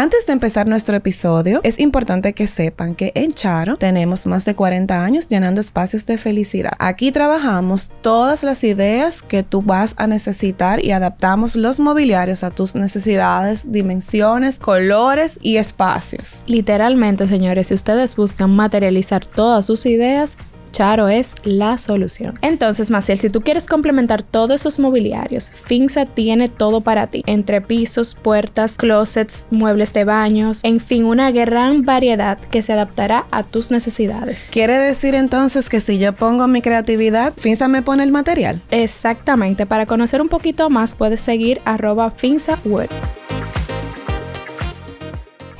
Antes de empezar nuestro episodio, es importante que sepan que en Charo tenemos más de 40 años llenando espacios de felicidad. Aquí trabajamos todas las ideas que tú vas a necesitar y adaptamos los mobiliarios a tus necesidades, dimensiones, colores y espacios. Literalmente, señores, si ustedes buscan materializar todas sus ideas, Charo es la solución. Entonces, Maciel, si tú quieres complementar todos esos mobiliarios, Finza tiene todo para ti. Entre pisos, puertas, closets, muebles de baños, en fin, una gran variedad que se adaptará a tus necesidades. ¿Quiere decir entonces que si yo pongo mi creatividad, Finza me pone el material? Exactamente. Para conocer un poquito más, puedes seguir arroba FinzaWord.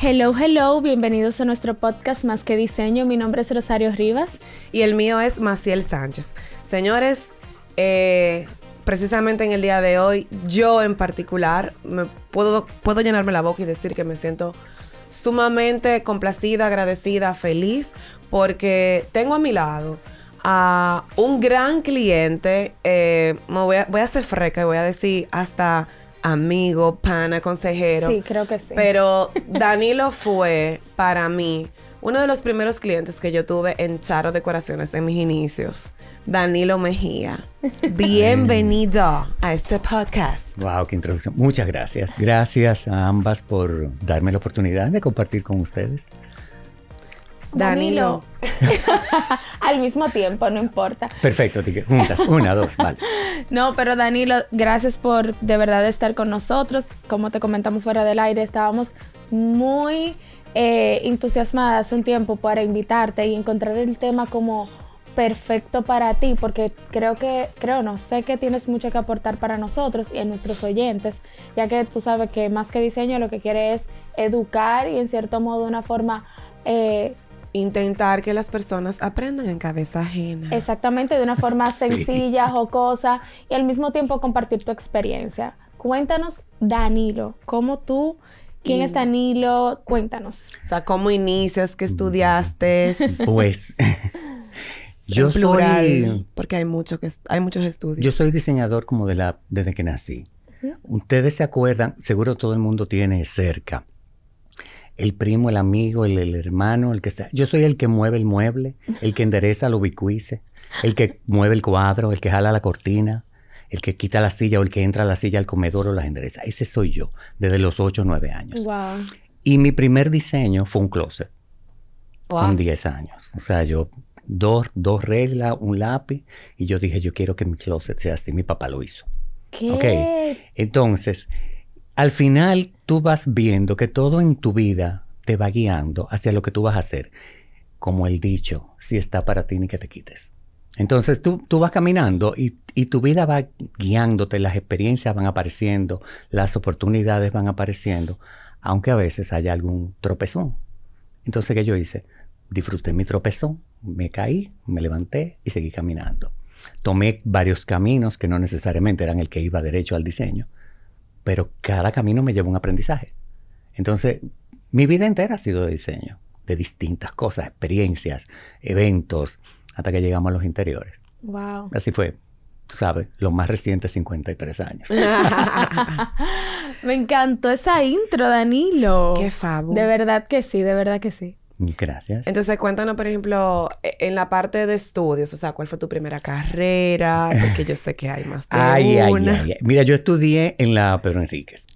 Hello, hello, bienvenidos a nuestro podcast Más que Diseño. Mi nombre es Rosario Rivas. Y el mío es Maciel Sánchez. Señores, eh, precisamente en el día de hoy, yo en particular, me puedo, puedo llenarme la boca y decir que me siento sumamente complacida, agradecida, feliz, porque tengo a mi lado a un gran cliente, eh, voy a, voy a ser freca y voy a decir hasta amigo, pana, consejero. Sí, creo que sí. Pero Danilo fue para mí uno de los primeros clientes que yo tuve en Charo Decoraciones en mis inicios. Danilo Mejía. Bienvenido a este podcast. Wow, qué introducción. Muchas gracias. Gracias a ambas por darme la oportunidad de compartir con ustedes. Danilo. Al mismo tiempo, no importa. Perfecto, juntas, una, dos, vale. No, pero Danilo, gracias por de verdad estar con nosotros. Como te comentamos fuera del aire, estábamos muy eh, entusiasmadas un tiempo para invitarte y encontrar el tema como perfecto para ti, porque creo que, creo no, sé que tienes mucho que aportar para nosotros y a nuestros oyentes, ya que tú sabes que más que diseño lo que quiere es educar y en cierto modo una forma eh, intentar que las personas aprendan en cabeza ajena. Exactamente, de una forma sencilla, jocosa y al mismo tiempo compartir tu experiencia. Cuéntanos, Danilo, ¿cómo tú, quién es Danilo? Cuéntanos. O sea, ¿cómo inicias? ¿Qué estudiaste? Pues... yo soy... Porque hay, mucho que, hay muchos estudios. Yo soy diseñador como de la, desde que nací. Ustedes se acuerdan, seguro todo el mundo tiene cerca el primo, el amigo, el, hermano, el que está. Yo soy el que mueve el mueble, el que endereza lo ubicuice, el que mueve el cuadro, el que jala la cortina, el que quita la silla o el que entra a la silla al comedor o la endereza. Ese soy yo, desde los 8 o 9 años. Y mi primer diseño fue un closet. Con 10 años. O sea, yo dos, dos reglas, un lápiz, y yo dije, yo quiero que mi closet sea así. Mi papá lo hizo. ¿Qué? Entonces, al final tú vas viendo que todo en tu vida te va guiando hacia lo que tú vas a hacer. Como el dicho, si está para ti ni que te quites. Entonces tú, tú vas caminando y, y, tu vida va guiándote, las experiencias van apareciendo, las oportunidades van apareciendo, aunque a veces haya algún tropezón. Entonces, ¿qué yo hice? Disfruté mi tropezón, me caí, me levanté y seguí caminando. Tomé varios caminos que no necesariamente eran el que iba derecho al diseño, pero cada camino me lleva un aprendizaje. Entonces, mi vida entera ha sido de diseño, de distintas cosas, experiencias, eventos, hasta que llegamos a los interiores. Wow. Así fue, tú sabes, los más recientes 53 años. me encantó esa intro, Danilo. Qué fabo. De verdad que sí, de verdad que sí. Gracias. Entonces, cuéntanos, por ejemplo, e, en la parte de estudios, o sea, ¿cuál fue tu primera carrera? Porque yo sé que hay más de ay, una. Ay, ay, Mira, yo estudié en la Pedro Enríquez.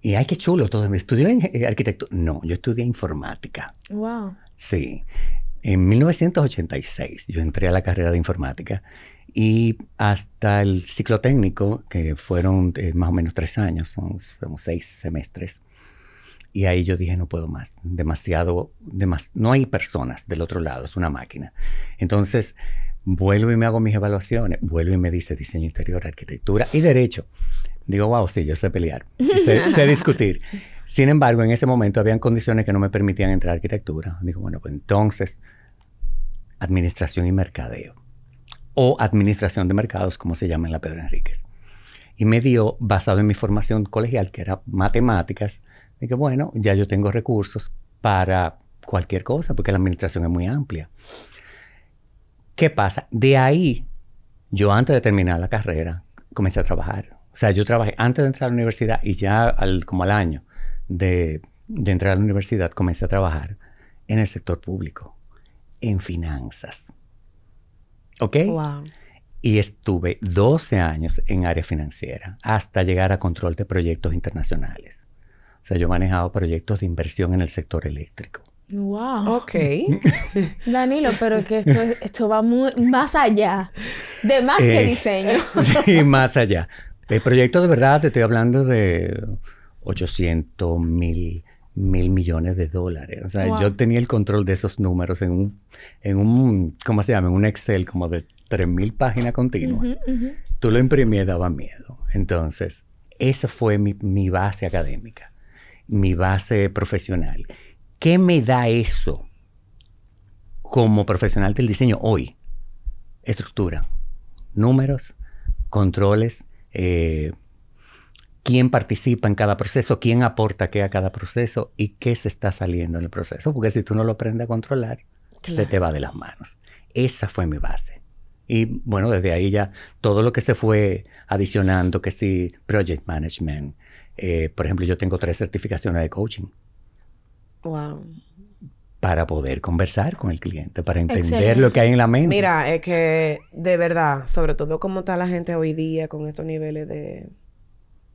Y ay, qué chulo todo. ¿Me estudió en eh, arquitectura? No, yo estudié informática. Wow. Sí. En 1986 yo entré a la carrera de informática y hasta el ciclo técnico, que fueron eh, más o menos tres años, son, son seis semestres, y ahí yo dije, no puedo más, demasiado, demas no hay personas del otro lado, es una máquina. Entonces, vuelvo y me hago mis evaluaciones, vuelvo y me dice diseño interior, arquitectura y derecho. Digo, wow, sí, yo sé pelear, sé, sé discutir. Sin embargo, en ese momento habían condiciones que no me permitían entrar a arquitectura. Digo, bueno, pues entonces, administración y mercadeo. O administración de mercados, como se llama en la Pedro Enríquez. Y me dio, basado en mi formación colegial, que era matemáticas, y que bueno, ya yo tengo recursos para cualquier cosa, porque la administración es muy amplia. ¿Qué pasa? De ahí, yo antes de terminar la carrera, comencé a trabajar. O sea, yo trabajé antes de entrar a la universidad y ya al, como al año, de, de entrar a la universidad, comencé a trabajar en el sector público, en finanzas. ¿Ok? Wow. Y estuve 12 años en área financiera hasta llegar a control de proyectos internacionales. O sea, yo he manejado proyectos de inversión en el sector eléctrico. Wow. Ok. Danilo, pero que esto, esto va muy, más allá de más que Eh, diseño. Sí, más allá. El proyecto de verdad, te estoy hablando de 800 mil, mil millones de dólares. O sea, Wow. yo tenía el control de esos números en un, en un, ¿cómo se llama? En un Excel como de 3.000 páginas continuas. Ujú. Tú lo imprimías y daba miedo. Entonces, esa fue mi, mi base académica, mi base profesional. ¿Qué me da eso como profesional del diseño hoy? Estructura, números, controles, eh, quién participa en cada proceso, quién aporta qué a cada proceso y qué se está saliendo en el proceso. Porque si tú no lo aprendes a controlar, se te va de las manos. Esa fue mi base. Y bueno, desde ahí ya todo lo que se fue adicionando, que sí, project management. Eh, por ejemplo, yo tengo tres certificaciones de coaching Wow. para poder conversar con el cliente, para entender Excelente. lo que hay en la mente. Mira, es que de verdad, sobre todo como está la gente hoy día con estos niveles de,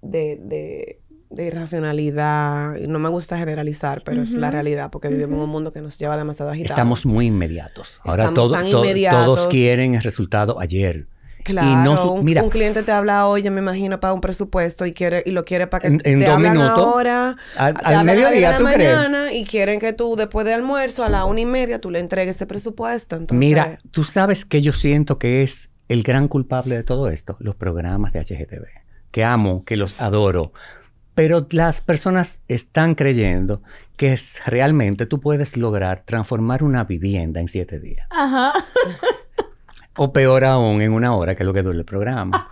de, de, de irracionalidad, no me gusta generalizar, pero es la realidad, porque vivimos en un mundo que nos lleva demasiado agitado. Estamos muy inmediatos. Ahora Estamos todo- tan to- inmediatos. todos quieren el resultado ayer. Claro, y no su- mira, un cliente te habla hoy, yo me imagino, para un presupuesto y quiere y lo quiere para que En- en te dos hablan minutos, ahora, al- te mediodía, 10 de la ¿tú crees? mañana y quieren que tú después de almuerzo a la una y media tú le entregues ese presupuesto. Entonces, Mira, tú sabes que yo siento que es el gran culpable de todo esto, los programas de HGTV, que amo, que los adoro, pero las personas están creyendo que es- realmente tú puedes lograr transformar una vivienda en siete días, Ajá. o peor aún, en una hora, que es lo que dura el programa.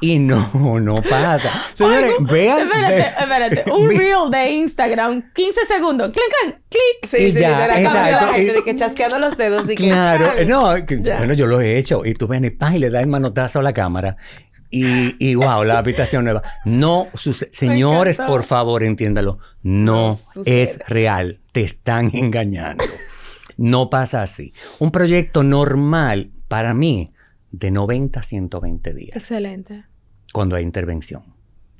Y no, no pasa. Señores, vean. Espérate, espérate. Un reel de Instagram, 15 segundos. Clic, clic, clic. sí, y sí, ya, de la la gente de que chasqueando los dedos y Claro, no, que- bueno, yo lo he hecho y tú ven y, le das el manotazo a la cámara y, y wow, la habitación nueva. No sucede. Señores, por favor, entiéndalo. No, es real. Te están engañando. No pasa así. Un proyecto normal para mí de 90 a 120 días Excelente. cuando hay intervención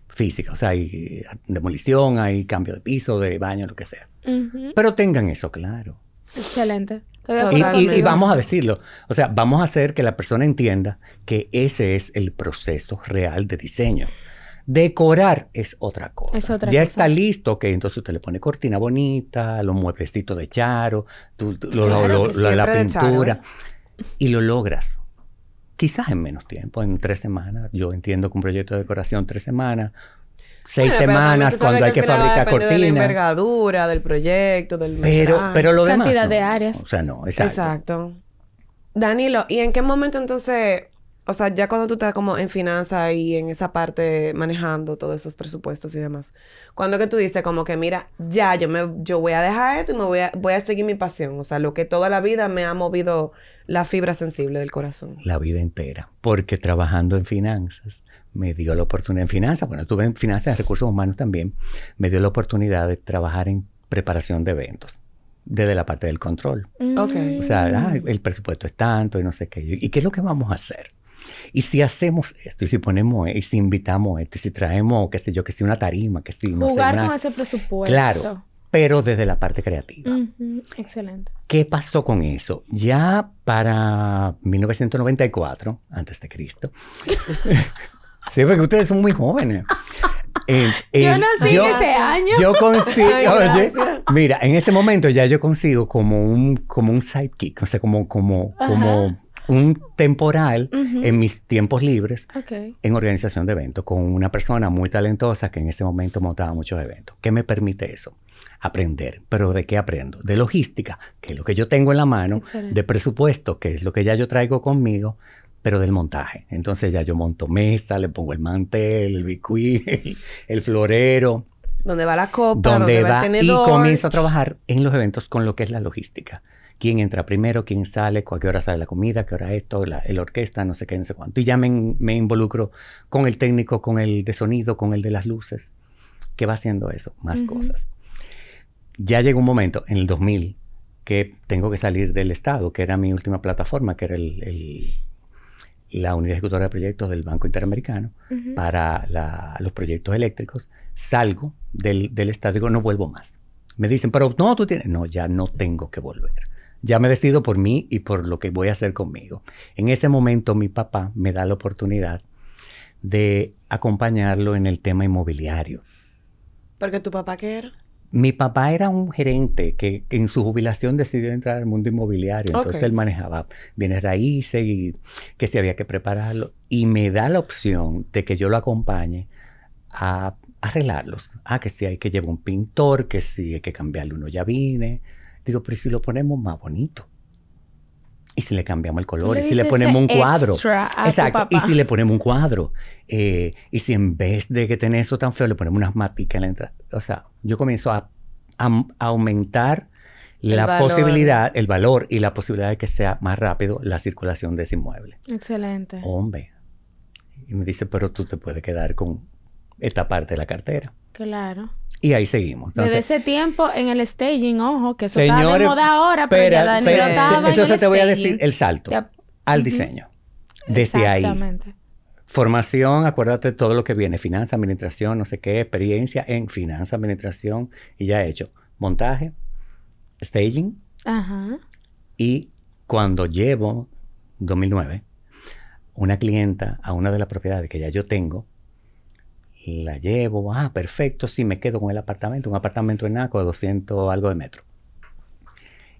física. O sea, hay eh, demolición, hay cambio de piso, de baño, lo que sea. Pero tengan eso claro. Excelente. Y, y- vamos a decirlo, o sea, vamos a hacer que la persona entienda que ese es el proceso real de diseño. Decorar es otra cosa. Es otra ya cosa. está listo, que entonces usted le pone cortina bonita, los mueblecitos de charo, tú- tú- lo- Claro lo- la pintura, y lo logras. Quizás en menos tiempo, en tres semanas. Yo entiendo que un proyecto de decoración, tres semanas, seis Bueno, semanas cuando hay que fabricar depende de la cortinas. envergadura, del proyecto, del Pero, metraje. pero lo demás. Cantidad no. de áreas. O sea, no, exacto. Exacto. Danilo, ¿y en qué momento entonces, o sea, ya cuando tú estás como en finanzas y en esa parte manejando todos esos presupuestos y demás, cuando que tú dices como que mira, ya yo me yo voy a dejar esto y me voy a voy a seguir mi pasión, o sea, lo que toda la vida me ha movido la fibra sensible del corazón. la vida entera, porque trabajando en finanzas me dio la oportunidad, en finanzas, bueno, estuve en finanzas y recursos humanos también, me dio la oportunidad de trabajar en preparación de eventos, desde la parte del control. Ok. O sea, ah, el presupuesto es tanto y no sé qué. ¿Y qué es lo que vamos a hacer? Y si hacemos esto, y si ponemos, y si invitamos esto, y si traemos, qué sé yo, que si una tarima, que si no sé, Jugar una- con ese presupuesto. Claro, pero desde la parte creativa. Ujú. Excelente. ¿Qué pasó con eso? Ya para 1994, antes de Cristo. sí, porque ustedes son muy jóvenes. Yo el- nací en ese año. Yo consigo, oye, mira, en ese momento ya yo consigo como un, como un sidekick, o sea, como, como, como un temporal Ujú. en mis tiempos libres Ok. en organización de eventos con una persona muy talentosa que en ese momento montaba muchos eventos. ¿Qué me permite eso? Aprender. ¿Pero de qué aprendo? De logística, que es lo que yo tengo en la mano, Excelente. de presupuesto, que es lo que ya yo traigo conmigo, pero del montaje. Entonces ya yo monto mesa, le pongo el mantel, el bicuí, el, el florero, ¿Dónde va la copa? donde ¿Dónde va, va el y tenedor? comienzo a trabajar en los eventos con lo que es la logística. Quién entra primero, quién sale, a qué hora sale la comida, qué hora esto, la, el orquesta, no sé qué, no sé cuánto. Y ya me, me involucro con el técnico, con el de sonido, con el de las luces. ¿Qué va haciendo eso? Más cosas. Ya llegó un momento, en el 2000, que tengo que salir del Estado, que era mi última plataforma, que era el, la unidad ejecutora de proyectos del Banco Interamericano para los proyectos eléctricos. Salgo del, del Estado y digo, no vuelvo más. Me dicen, pero no, tú tienes. No, ya no tengo que volver. Ya me decido por mí y por lo que voy a hacer conmigo. En ese momento mi papá me da la oportunidad de acompañarlo en el tema inmobiliario. ¿Porque tu papá qué era? Mi papá era un gerente que en su jubilación decidió entrar al mundo inmobiliario. Entonces él manejaba bienes raíces y que se había que prepararlo. Y me da la opción de que yo lo acompañe a arreglarlos. Ah, que si hay que llevar un pintor, que si hay que cambiarle uno ya vine. Digo, pero si lo ponemos más bonito. Y si le cambiamos el color, y si le ponemos un cuadro. Exacto. Y si le ponemos un cuadro. Eh, y si en vez de que tener eso tan feo, le ponemos unas maticas en la entrada. O sea, yo comienzo a, aumentar la posibilidad, el valor y la posibilidad de que sea más rápido la circulación de ese inmueble. Excelente. Hombre. Y me dice, pero tú te puedes quedar con esta parte de la cartera. Claro. Y ahí seguimos. Desde ese tiempo en el staging, ojo, que eso está de moda ahora, pero, ya Danilo estaba Entonces te voy a decir el salto al diseño. Desde ahí. Formación, acuérdate todo lo que viene, finanza, administración, no sé qué, experiencia en finanza, administración, y ya he hecho montaje, staging. Ajá. Y cuando llevo, 2009, una clienta a una de las propiedades que ya yo tengo, la llevo, ah, perfecto, sí, me quedo con el apartamento, un apartamento en Naco de 200 algo de metro.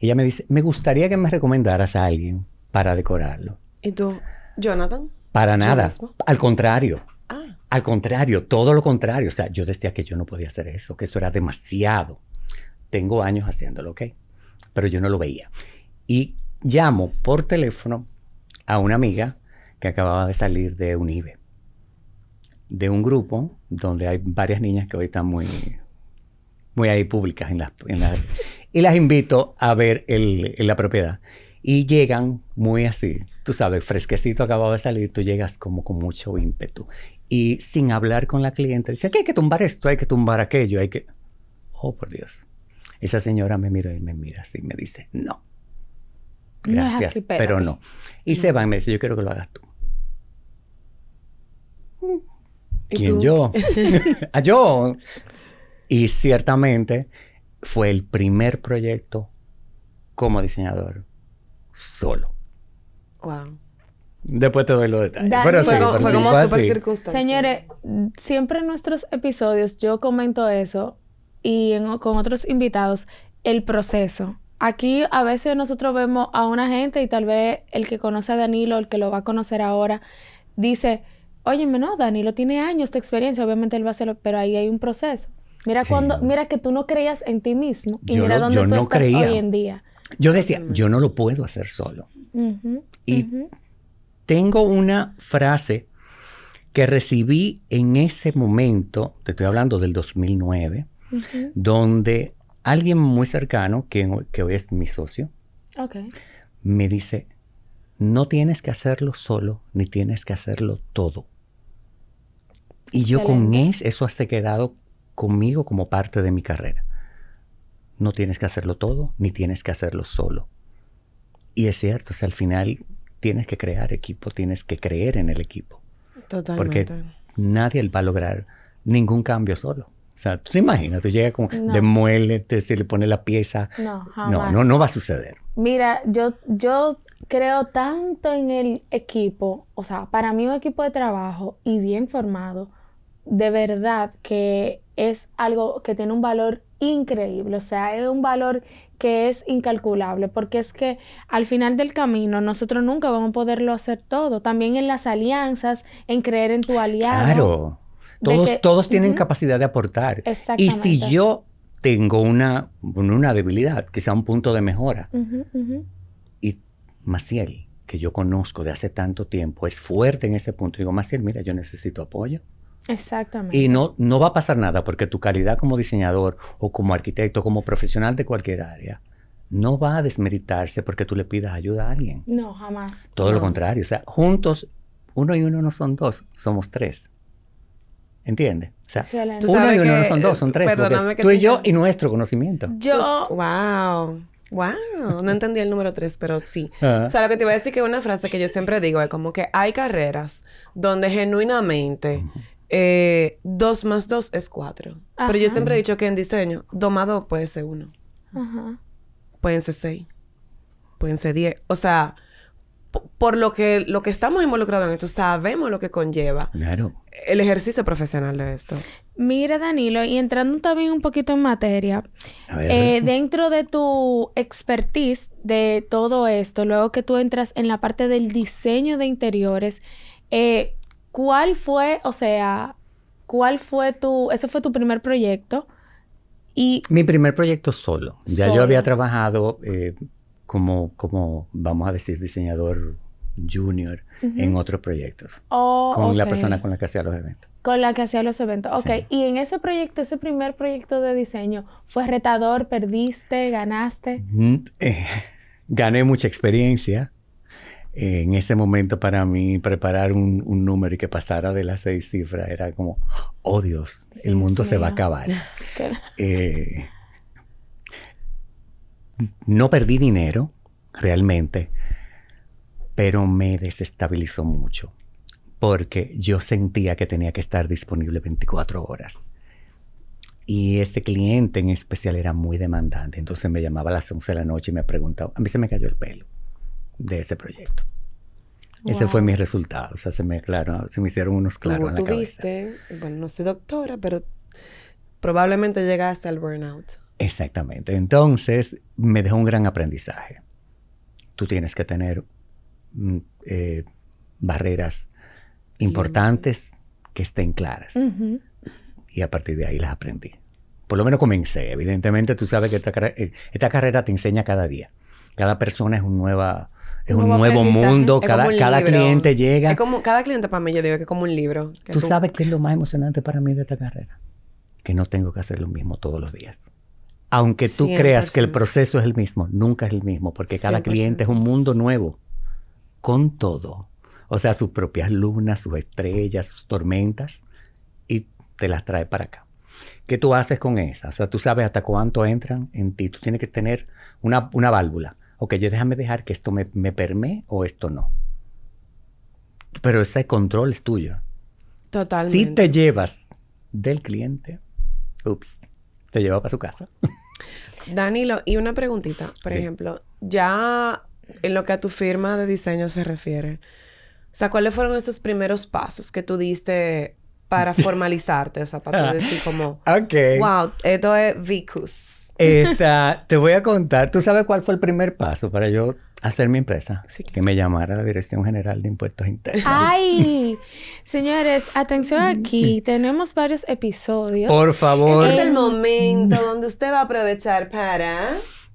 Ella me dice, me gustaría que me recomendaras a alguien para decorarlo. ¿Y tú, Jonathan? Para nada, al contrario. Ah. Al contrario, todo lo contrario. O sea, yo decía que yo no podía hacer eso, que eso era demasiado. Tengo años haciéndolo, ¿ok? Pero yo no lo veía. Y llamo por teléfono a una amiga que acababa de salir de UNIBE de un grupo donde hay varias niñas que hoy están muy, muy ahí públicas en las, y las invito a ver el, la propiedad. Y llegan muy así, tú sabes, fresquecito acabado de salir, tú llegas como con mucho ímpetu. Y sin hablar con la cliente, dice que hay que tumbar esto, hay que tumbar aquello, hay que... Oh, por Dios. Esa señora me mira y me mira así me dice, no. Gracias, pero no. Y se va y me dice, yo quiero que lo hagas tú. ¿Quién yo? a yo. Y ciertamente fue el primer proyecto como diseñador solo. Wow. Después te doy los detalles. Pero fue, como súper circunstancial. Señores, siempre en nuestros episodios yo comento eso y con otros invitados, el proceso. Aquí a veces nosotros vemos a una gente y tal vez el que conoce a Danilo, el que lo va a conocer ahora, dice, Óyeme, no, Danilo tiene años de experiencia, obviamente él va a hacerlo, pero ahí hay un proceso. Mira cuando, mira que tú no creías en ti mismo y mira dónde tú estás hoy en día. Yo decía, yo no lo puedo hacer solo. y tengo una frase que recibí en ese momento, te estoy hablando del 2009, donde alguien muy cercano, que, que hoy es mi socio, me dice, no tienes que hacerlo solo, ni tienes que hacerlo todo. Y yo con eso, eso se quedado conmigo como parte de mi carrera. No tienes que hacerlo todo, ni tienes que hacerlo solo. Y es cierto, o sea, al final tienes que crear equipo, tienes que creer en el equipo. Totalmente. Porque nadie va a lograr ningún cambio solo. O sea, tú te imaginas, tú llegas con no. demuele, se le pone la pieza. No, jamás. No, no, no va a suceder. Mira, yo, yo creo tanto en el equipo, o sea, para mí un equipo de trabajo y bien formado, de verdad que es algo que tiene un valor increíble, o sea, es un valor que es incalculable, porque es que al final del camino nosotros nunca vamos a poderlo hacer todo, también en las alianzas, en creer en tu aliado. Claro, todos, todos tienen capacidad de aportar. Y si yo tengo una, una debilidad, que sea un punto de mejora, y Maciel, que yo conozco de hace tanto tiempo, es fuerte en ese punto, digo, Maciel, mira, yo necesito apoyo. Exactamente. Y no, no va a pasar nada porque tu calidad como diseñador o como arquitecto, como profesional de cualquier área, no va a desmeritarse porque tú le pidas ayuda a alguien. No, jamás. Todo lo contrario. O sea, juntos, uno y uno no son dos, somos tres. ¿Entiendes? O sea, Excelente. Uno y uno no son dos, son tres. porque perdóname es que tú y yo y nuestro conocimiento. Yo, Wow. Wow. No entendí el número tres, pero sí. Ajá. O sea, lo que te iba a decir que una frase que yo siempre digo es como que hay carreras donde genuinamente eh, dos más dos es cuatro. Pero yo siempre he dicho que en diseño, dos más dos puede ser uno. ajá. Pueden ser seis. Pueden ser diez. O sea, po- por lo que, lo que estamos involucrados en esto, sabemos lo que conlleva Claro. el ejercicio profesional de esto. Mira, Danilo, y entrando también un poquito en materia, A ver. eh, dentro de tu expertise de todo esto, luego que tú entras en la parte del diseño de interiores, eh, ¿cuál fue, o sea, cuál fue tu, ese fue tu primer proyecto? Y Mi primer proyecto solo. Ya Solo. yo había trabajado eh, como, como, vamos a decir, diseñador junior en otros proyectos. oh, Con la ok. persona con la que hacía los eventos. Con la que hacía los eventos. Ok, Sí. y en ese proyecto, ese primer proyecto de diseño, ¿fue retador? ¿Perdiste? ¿Ganaste? Mm, eh, gané mucha experiencia. Eh, en ese momento para mí preparar un, un número y que pasara de las seis cifras era como, oh Dios, el Dios mundo se va a acabar. Eh, no perdí dinero, realmente, pero me desestabilizó mucho, porque yo sentía que tenía que estar disponible 24 horas. Y este cliente en especial era muy demandante, entonces me llamaba a las 11 de la noche y me preguntaba, a mí se me cayó el pelo de ese proyecto. Ese fue mi resultado, o sea, se me, claro, se me hicieron unos claros en la cabeza. tuviste, bueno, no soy doctora, pero probablemente llegaste al burnout. Exactamente. Entonces, me dejó un gran aprendizaje. Tú tienes que tener mm, eh, barreras importantes que estén claras. Ujú. Y a partir de ahí las aprendí. Por lo menos comencé. Evidentemente, tú sabes que esta, eh, esta carrera te enseña cada día. Cada persona es un, nueva, es Un nuevo mundo. Es Cada, un cada cliente llega. Es como, cada cliente para mí, yo digo que es como un libro. que Tú sabes qué es lo más emocionante para mí de esta carrera. Que no tengo que hacer lo mismo todos los días. Aunque tú creas que el 100%. proceso es el mismo, nunca es el mismo, porque cada 100%. cliente es un mundo nuevo, con todo. O sea, sus propias lunas, sus estrellas, sus tormentas, y te las trae para acá. ¿Qué tú haces con esas? O sea, tú sabes hasta cuánto entran en ti. Tú tienes que tener una, una válvula. Ok, yo déjame dejar que esto me, me permee o esto no. Pero ese control es tuyo. Totalmente. Si te llevas del cliente, ups, te lleva para su casa. Danilo, y una preguntita. Por Sí. ejemplo, ya en lo que a tu firma de diseño se refiere. O sea, ¿cuáles fueron esos primeros pasos que tú diste para formalizarte? O sea, para tú decir como, Ok. wow, esto es Vicus. Esa, te voy a contar. ¿Tú sabes cuál fue el primer paso para yo hacer mi empresa? Sí. Que me llamara la Dirección General de Impuestos Internos. Ay, señores, atención aquí. Tenemos varios episodios. Por favor. Este es el En- momento donde usted va a aprovechar para...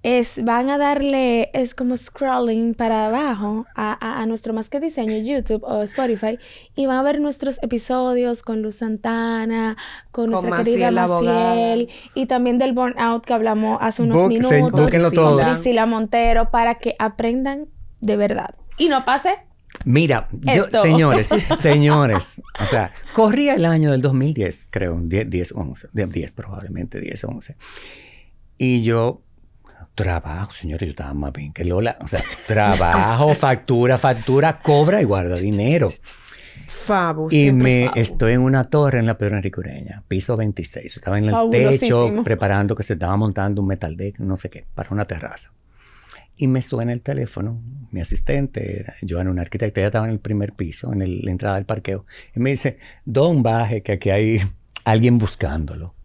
Es, van a darle, es como scrolling para abajo a, a- a nuestro Más que Diseño, YouTube o Spotify, y van a ver nuestros episodios con Luz Santana, con, Con nuestra querida Maciel, abogada. Maciel, y también del burnout que hablamos hace unos se- minutos, con todos. Priscila Montero, para que aprendan de verdad. Y no pase Mira, yo, señores, señores, o sea, corría el año del 2010, creo, 10, 10, 11, de 10 probablemente, 10, 11. Y yo trabajo, señores, yo estaba más bien que Lola, o sea, trabajo, factura, factura, cobra y guarda dinero. Fabu, Y me Fabu. estoy en una torre en la Pedro Enriqueña, piso 26. Estaba en el techo preparando que se estaba montando un metal deck, no sé qué, para una terraza. Y me suena el teléfono, mi asistente, era Joana, una arquitecta, ella estaba en el primer piso, en el- la entrada del parqueo. Y me dice, Don, baje, que aquí hay alguien buscándolo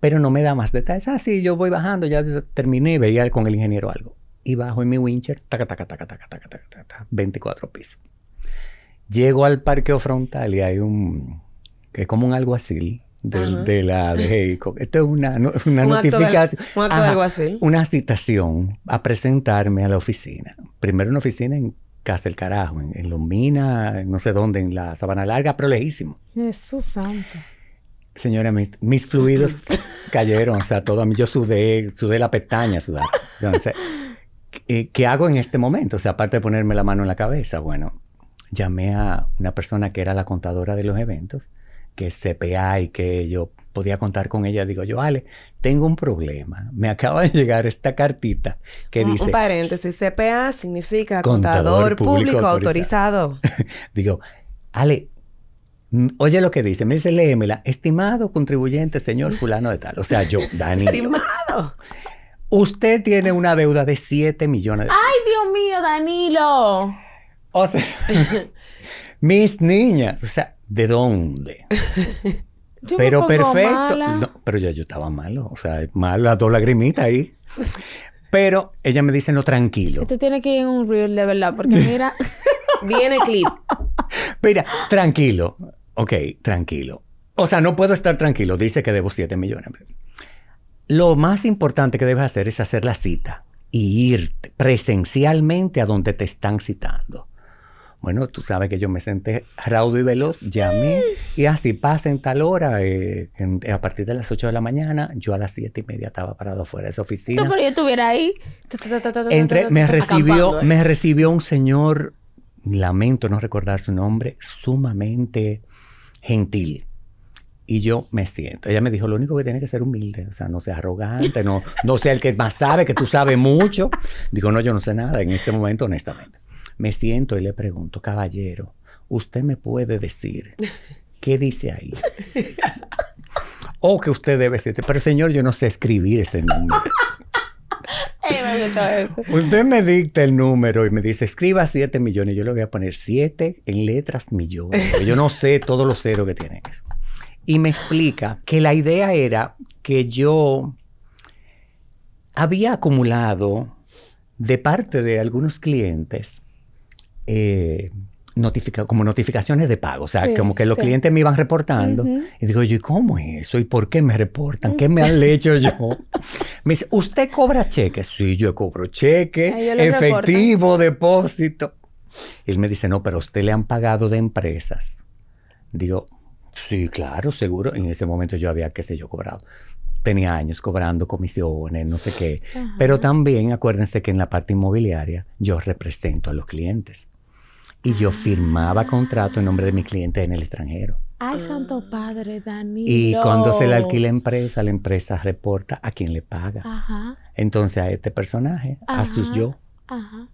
pero no me da más detalles. Ah, sí, yo voy bajando, ya terminé, veía con el ingeniero algo. Y bajo en mi wincher, taca, taca, taca, taca, taca, taca, taca 24 pisos. Llego al parqueo frontal y hay un, que es como un alguacil, del, de la de Esto es una, una un notificación. Acto de, un acto Ajá, de alguacil. Una citación a presentarme a la oficina. Primero una oficina en Casa del Carajo, en, en Lomina, no sé dónde, en la Sabana Larga, pero lejísimo. Jesús santo. Señora, mis, mis fluidos cayeron, o sea, todo a mí. Yo sudé, sudé la pestaña, sudar. Entonces, ¿qué, qué hago en este momento? O sea, aparte de ponerme la mano en la cabeza, bueno, llamé a una persona que era la contadora de los eventos, que CPA y que yo podía contar con ella. Digo yo, Ale, tengo un problema. Me acaba de llegar esta cartita que Un- dice... Un paréntesis, CPA significa Contador contador, público público, autorizado. autorizado. Digo, Ale, oye lo que dice. Me dice, léemela. Estimado contribuyente, señor fulano de tal. O sea, yo, Dani, Estimado. usted tiene una deuda de 7 millones de ¡Ay, Dios mío, Danilo! O sea, mis niñas, o sea, ¿de dónde? Yo me pero pongo perfecto. mala. No, pero ya yo estaba malo, o sea, mal, las dos lagrimitas ahí. Pero ella me dice, no, tranquilo. Esto tiene que ir en un reel de verdad, porque mira, Viene clip. Mira, tranquilo. Ok, tranquilo. O sea, no puedo estar tranquilo. Dice que debo 7 millones. Lo más importante que debes hacer es hacer la cita y ir presencialmente a donde te están citando. Bueno, tú sabes que yo me senté raudo y veloz, llamé y así pasa en tal hora, eh, en- a partir de las 8 de la mañana, yo a las 7 y media estaba parado fuera de esa oficina. tú, pero yo estuviera ahí. Entre, me recibió, ¿eh? me recibió un señor, lamento no recordar su nombre, sumamente gentil. Y yo me siento. Ella me dijo, lo único que tiene que ser humilde, o sea, no sea arrogante, no, no sea el que más sabe, que tú sabes mucho. Digo, no, yo no sé nada en este momento, honestamente. Me siento y le pregunto, caballero, ¿usted me puede decir qué dice ahí? o que usted debe decir, pero señor, yo no sé escribir ese número. Usted me dicta el número y me dice, escriba 7 millones. Yo le voy a poner 7 en letras millones. Yo no sé todos los ceros que tiene eso. Y me explica que la idea era que yo había acumulado de parte de algunos clientes eh, notifica- como notificaciones de pago. O sea, Sí, como que los sí. clientes me iban reportando. Ujú. Y digo yo, ¿y cómo es eso? ¿Y por qué me reportan? ¿Qué me han hecho yo? Me dice, ¿usted cobra cheques? Sí, yo cobro cheque, A ellos les efectivo, depósito. Y él me dice, no, pero a usted le han pagado de empresas. Digo, sí, claro, seguro. En ese momento yo había, qué sé yo, cobrado. Tenía años cobrando comisiones, no sé qué. Ajá. Pero también acuérdense que en la parte inmobiliaria yo represento a los clientes. Y yo firmaba contrato en nombre de mis clientes en el extranjero. Ay, Santo Padre, Danilo. Y cuando se le alquila empresa, la empresa reporta a quien le paga. Ajá, Entonces a este personaje, a sus yo, ajá.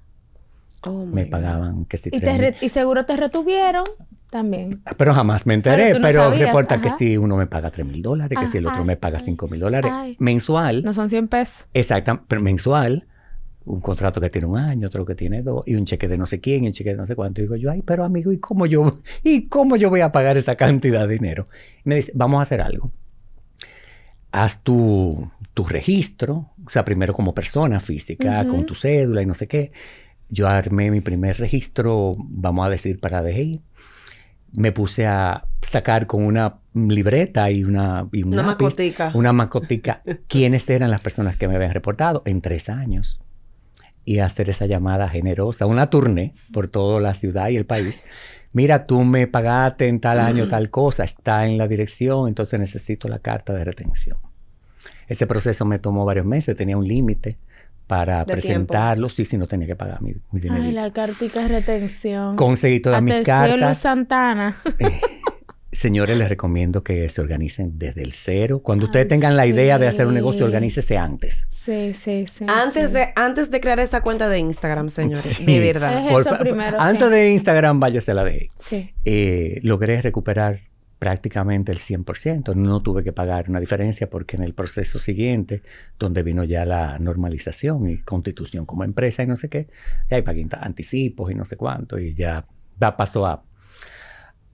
Oh me pagaban que si Y, tres te y seguro te retuvieron también. Pero jamás me enteré, Pero tú no pero sabías, reporta que si uno me paga 3 mil dólares, que si el Ay, otro me paga ay, 5 mil dólares mensual. No son 100 pesos. Exacto, pero mensual. Un contrato que tiene un año, otro que tiene dos, y un cheque de no sé quién, y un cheque de no sé cuánto. Y digo yo, ay, pero amigo, ¿y cómo yo, y cómo yo voy a pagar esa cantidad de dinero? Y me dice, vamos a hacer algo. Haz tu, tu registro, o sea, primero como persona física, con tu cédula y no sé qué. Yo armé mi primer registro, vamos a decir, para DGI. Me puse a sacar con una libreta y una, y un Una lápiz, macotica. una macotica quiénes eran las personas que me habían reportado en tres años y hacer esa llamada generosa, una tournée por toda la ciudad y el país. Mira, tú me pagaste en tal año tal cosa, está en la dirección, entonces necesito la carta de retención. Ese proceso me tomó varios meses, tenía un límite para presentarlo, sí, sí, no tenía que pagar mi, mi dinero. Ay, la cartica de retención. Conseguí todas mis Atención, Luz cartas. Santana. Señores, les recomiendo que se organicen desde el cero. Cuando ustedes tengan la idea de hacer un negocio, organícese antes. Sí, sí, sí. Antes sí. de, antes de crear esa cuenta de Instagram, señores. Sí. De verdad. Es Por eso fa- primero, Antes sí. de Instagram, váyase a la de Sí. eh, logré recuperar prácticamente el 100%. No tuve que pagar una diferencia porque en el proceso siguiente, donde vino ya la normalización y constitución como empresa y no sé qué, y ahí pagué anticipos y no sé cuánto y ya pasó a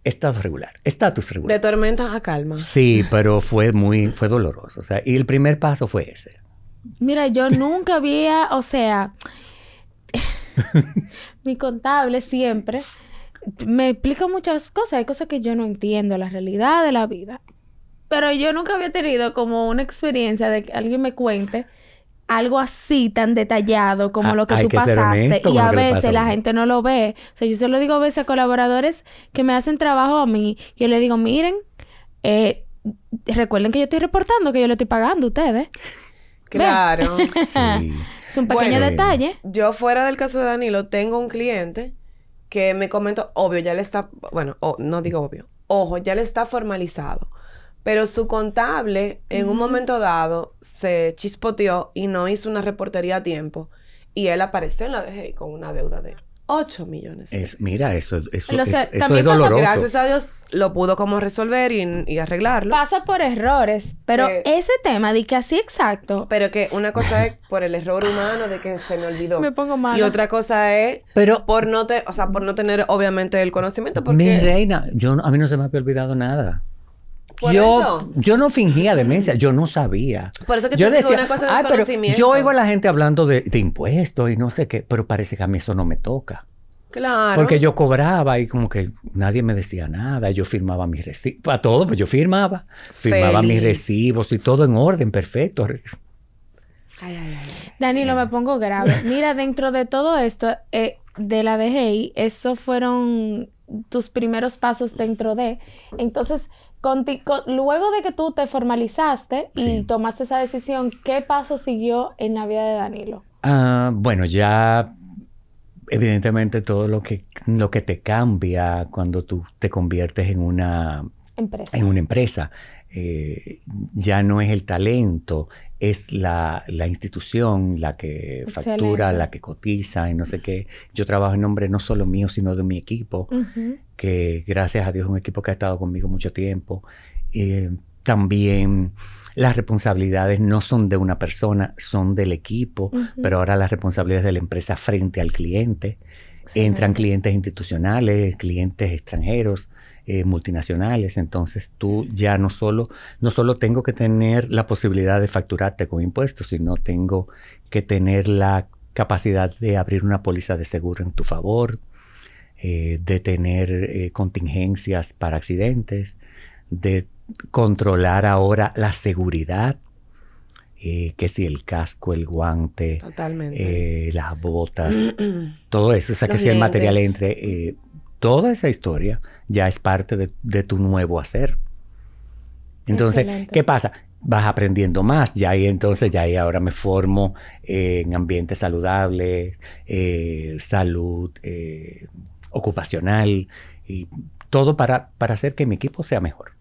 estado regular, estatus De regular. tormenta a calma. Sí, pero fue muy, fue doloroso. O sea, y el primer paso fue ese. Mira, yo nunca había, o sea, mi contable siempre me explica muchas cosas. Hay cosas que yo no entiendo, la realidad de la vida. Pero yo nunca había tenido como una experiencia de que alguien me cuente algo así tan detallado como Ah, lo que hay tú que ser pasaste. honesto Y con lo a que le pasa veces a la gente no lo ve. O sea, yo se lo digo a veces a colaboradores que me hacen trabajo a mí. Yo le digo, miren, eh, recuerden que yo estoy reportando que yo le estoy pagando a ustedes. Claro. Sí. Es un pequeño Bueno. detalle. Yo fuera del caso de Danilo tengo un cliente que me comentó, obvio, ya le está, bueno, o- no digo obvio, ojo, ya le está formalizado. Pero su contable en un momento dado se chispoteó y no hizo una reportería a tiempo. Y él apareció en la DGI con una deuda de 8 millones. de Es, mira, eso, eso, Lo eso- sé, eso también es pasa-. Gracias a Dios lo pudo como resolver y, y arreglarlo. Pasa por errores, pero Eh, ese tema de que así exacto. Pero que una cosa es por el error humano de que se me olvidó. Me pongo mala. Y otra cosa es Pero- por no te, o sea, por no tener obviamente el conocimiento Mi reina, yo no- a mí no se me había olvidado nada. Por yo, eso. yo no fingía demencia, yo no sabía. Por eso que yo te digo, una cosa es "Ay, pero desconocimiento". yo oigo a la gente hablando de, de impuestos y no sé qué, pero parece que a mí eso no me toca. claro. Porque yo cobraba y como que nadie me decía nada, yo firmaba mis recibos, a todo, pues yo firmaba, firmaba mis recibos y todo en orden, perfecto. Ay, ay, ay, ay. Danilo, me pongo grave. Mira, dentro de todo esto, eh, de la DGI, esos fueron tus primeros pasos dentro de. Entonces, conti- con- luego de que tú te formalizaste y Sí. tomaste esa decisión, ¿qué paso siguió en la vida de Danilo? Ah, bueno, ya evidentemente todo lo que, lo que te cambia cuando tú te conviertes en una Empresa. en una empresa. Eh, ya no es el talento, es la, la institución la que factura, la que cotiza y no sé qué. Yo trabajo en nombre no solo mío, sino de mi equipo, que gracias a Dios es un equipo que ha estado conmigo mucho tiempo. Eh, también las responsabilidades no son de una persona, son del equipo, pero ahora las responsabilidades de la empresa frente al cliente. Entran clientes institucionales, clientes extranjeros, eh, multinacionales. Entonces tú ya no solo, no solo tengo que tener la posibilidad de facturarte con impuestos, sino tengo que tener la capacidad de abrir una póliza de seguro en tu favor, eh, de tener eh, contingencias para accidentes, de controlar ahora la seguridad, eh, que si el casco, el guante, eh, las botas, todo eso, o sea, que si el material entre, eh, toda esa historia ya es parte de, de tu nuevo hacer. Entonces, Excelente. ¿qué pasa? Vas aprendiendo más, ya ahí entonces, ya ahí ahora me formo eh, en ambientes saludables, eh, salud eh, ocupacional y todo para, para hacer que mi equipo sea mejor,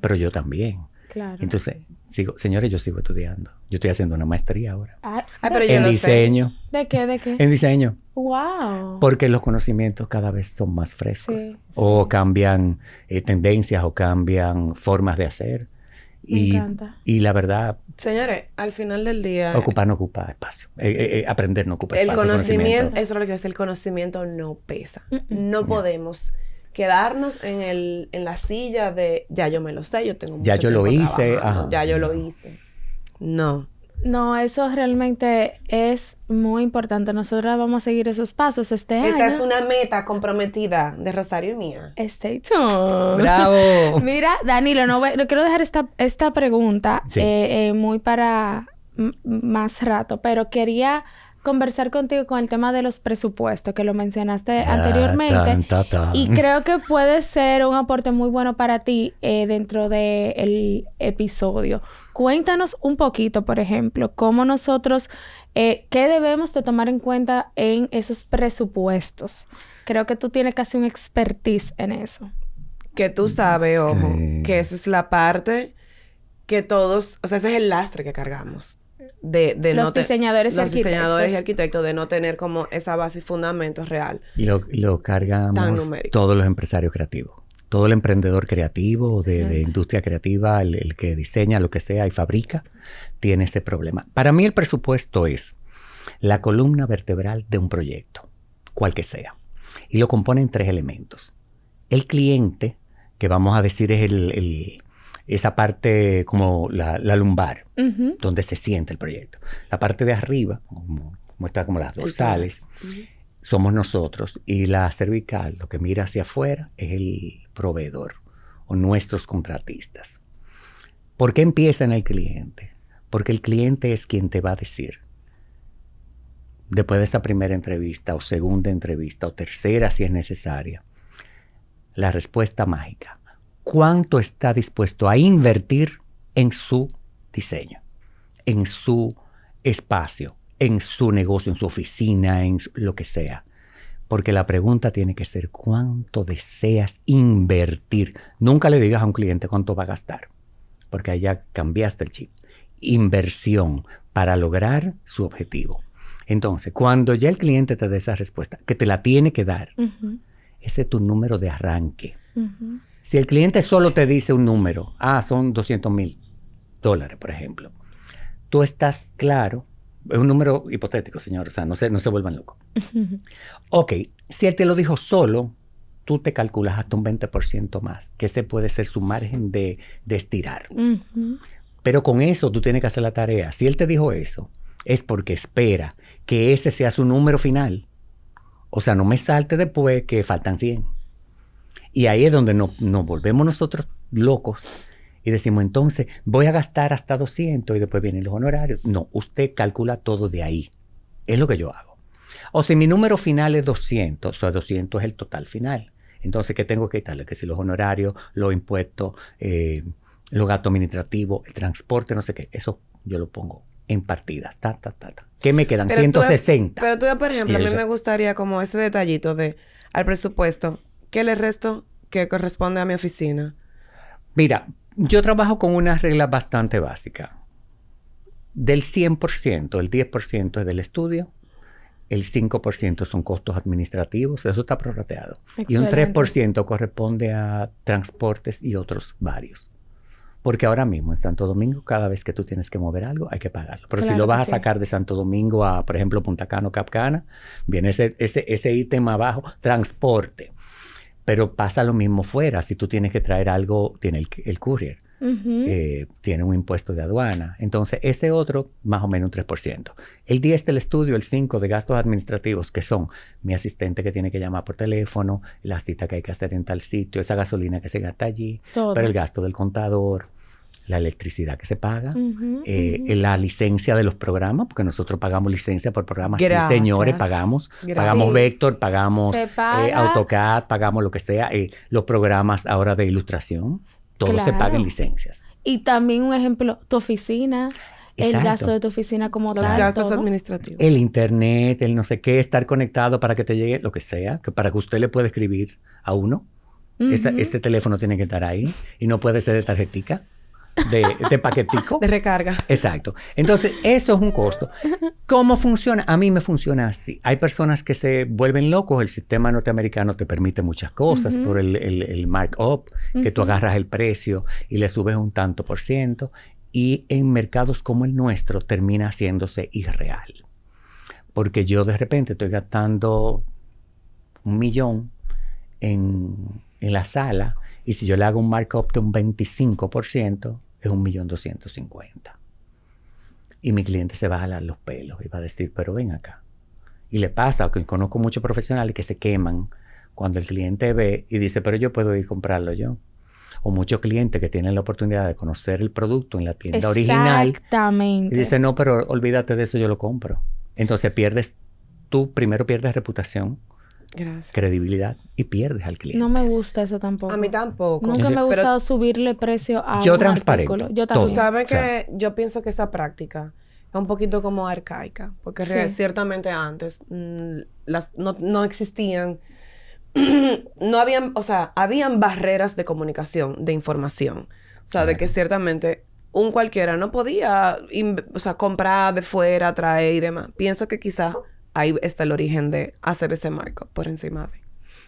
pero yo también. Claro. Entonces, sigo, señores, yo sigo estudiando. Yo estoy haciendo una maestría ahora. Ay, ¿de, pero yo En lo sé. diseño, ¿De qué? ¿De qué? en diseño. Wow. Porque los conocimientos cada vez son más frescos. Sí, o sí. cambian eh, tendencias o cambian formas de hacer. Me y, encanta. y la verdad, Señores, al final del día ocupar no ocupa espacio. Eh, eh, aprender no ocupa el espacio. conocimiento, eso es lo que decir, el conocimiento no pesa. No podemos quedarnos en el en la silla de ya yo me lo sé, yo tengo mucho Ya yo lo hice, ajá. ya yo lo hice. No. No, eso realmente es muy importante. Nosotros vamos a seguir esos pasos este año. Esta es una meta comprometida de Rosario y mía. Stay tuned. ¡Bravo! Mira, Danilo, no, voy- no quiero dejar esta, esta pregunta Sí. eh, eh, muy para más rato, pero quería conversar contigo con el tema de los presupuestos, que lo mencionaste Ah, anteriormente. tan, ta, tan. Y creo que puede ser un aporte muy bueno para ti eh, dentro del episodio. Cuéntanos un poquito, por ejemplo, cómo nosotros, eh, qué debemos de tomar en cuenta en esos presupuestos. Creo que tú tienes casi un expertise en eso. Que tú sabes, ojo, Sí. que esa es la parte que todos, o sea, ese es el lastre que cargamos. De, de Los no diseñadores y los diseñadores y arquitectos. arquitectos de no tener como esa base y fundamento real. Lo, lo cargamos todos los empresarios creativos. Todo el emprendedor creativo, de, de industria creativa, el, el que diseña lo que sea y fabrica, tiene este problema. Para mí el presupuesto es la columna vertebral de un proyecto, cual que sea. Y lo componen tres elementos. El cliente, que vamos a decir es el- el- esa parte como la, la lumbar, donde se siente el proyecto. La parte de arriba, como, como está como las dorsales, somos nosotros. Y la cervical, lo que mira hacia afuera, es el proveedor o nuestros contratistas. ¿Por qué empieza en el cliente? Porque el cliente es quien te va a decir, después de esta primera entrevista o segunda entrevista o tercera si es necesaria, la respuesta mágica. ¿Cuánto está dispuesto a invertir en su diseño, en su espacio, en su negocio, en su oficina, en lo que sea? Porque la pregunta tiene que ser cuánto deseas invertir. Nunca le digas a un cliente cuánto va a gastar, porque ahí ya cambiaste el chip. Inversión para lograr su objetivo. Entonces, cuando ya el cliente te dé esa respuesta, que te la tiene que dar, ese es tu número de arranque. Si el cliente solo te dice un número, ah, son 200 mil dólares, por ejemplo, tú estás claro, es un número hipotético, señor, o sea, no se, no se vuelvan locos. Ok, si él te lo dijo solo, tú te calculas hasta un 20% más, que ese puede ser su margen de, de estirar. Pero con eso tú tienes que hacer la tarea. Si él te dijo eso, es porque espera que ese sea su número final. O sea, no me salte después que faltan 100. Y ahí es donde no- nos volvemos nosotros locos y decimos, entonces, voy a gastar hasta 200 y después vienen los honorarios. No, usted calcula todo de ahí. Es lo que yo hago. O si mi número final es 200, o sea, 200 es el total final. Entonces, ¿qué tengo que quitarle? Que si los honorarios, los impuestos, eh, los gastos administrativos, el transporte, no sé qué, eso yo lo pongo en partidas. Ta, ta, ta, ta. ¿Qué me quedan? Pero tú- 160. Pero tú, por ejemplo, a mí me gustaría como ese detallito de al presupuesto, ¿qué le resto que corresponde a mi oficina? Mira, yo trabajo con una regla bastante básica. Del 100%, el 10% es del estudio, el 5% son costos administrativos, eso está prorrateado. Y un Excelente. 3% corresponde a transportes y otros varios. Porque ahora mismo en Santo Domingo, cada vez que tú tienes que mover algo, hay que pagarlo. Pero si lo vas que a sí. sacar de Santo Domingo a, por ejemplo, Punta Cana o Capcana, viene ese, ese, ese ítem abajo, transporte. Pero pasa lo mismo fuera. Si tú tienes que traer algo, tiene el, el courier, eh, tiene un impuesto de aduana. Entonces, ese otro, más o menos un 3%. El 10 del estudio, el 5 de gastos administrativos, que son mi asistente que tiene que llamar por teléfono, la cita que hay que hacer en tal sitio, esa gasolina que se gasta allí, Todo. pero el gasto del contador, la electricidad que se paga, eh, la licencia de los programas, porque nosotros pagamos licencia por programas. Sí, señores, pagamos. Gracias. Pagamos. Vector, pagamos eh. AutoCAD, pagamos lo que sea. eh, los programas ahora de ilustración, todo se paga en licencias. Y también un ejemplo, tu oficina, el gasto de tu oficina como Los tal. gastos todo. administrativos. El internet, el no sé qué, estar conectado para que te llegue lo que sea, que para que usted le pueda escribir a uno. Esta- este teléfono tiene que estar ahí y no puede ser de tarjetica, de, de paquetico. De recarga. Exacto. Entonces, eso es un costo. ¿Cómo funciona? A mí me funciona así. Hay personas que se vuelven locos. El sistema norteamericano te permite muchas cosas por el, el, el markup, que tú agarras el precio y le subes un tanto por ciento. Y en mercados como el nuestro termina haciéndose irreal. Porque yo de repente estoy gastando un millón en, en la sala y si yo le hago un markup de un 25%, es un millón doscientos cincuenta. Y mi cliente se va a jalar los pelos y va a decir, pero ven acá. Y le pasa, que conozco muchos profesionales que se queman cuando el cliente ve y dice, pero yo puedo ir a comprarlo yo. O muchos clientes que tienen la oportunidad de conocer el producto en la tienda original Exactamente. y dice, no, pero olvídate de eso, yo lo compro. Entonces pierdes, tú primero pierdes reputación, Gracias. credibilidad y pierdes al cliente. No me gusta eso tampoco. A mí tampoco. Nunca me ha Pero gustado subirle precio a Yo un transparento, artículo. Yo todo. Tú también. sabes O sea- que yo pienso que esa práctica es un poquito como arcaica, porque Sí. ciertamente antes mm, las, no, no existían, no habían, o sea, habían barreras de comunicación, de información. O sea, de que ciertamente un cualquiera no podía, o sea, comprar de fuera, traer y demás. Pienso que quizás ahí está el origen de hacer ese marco por encima de.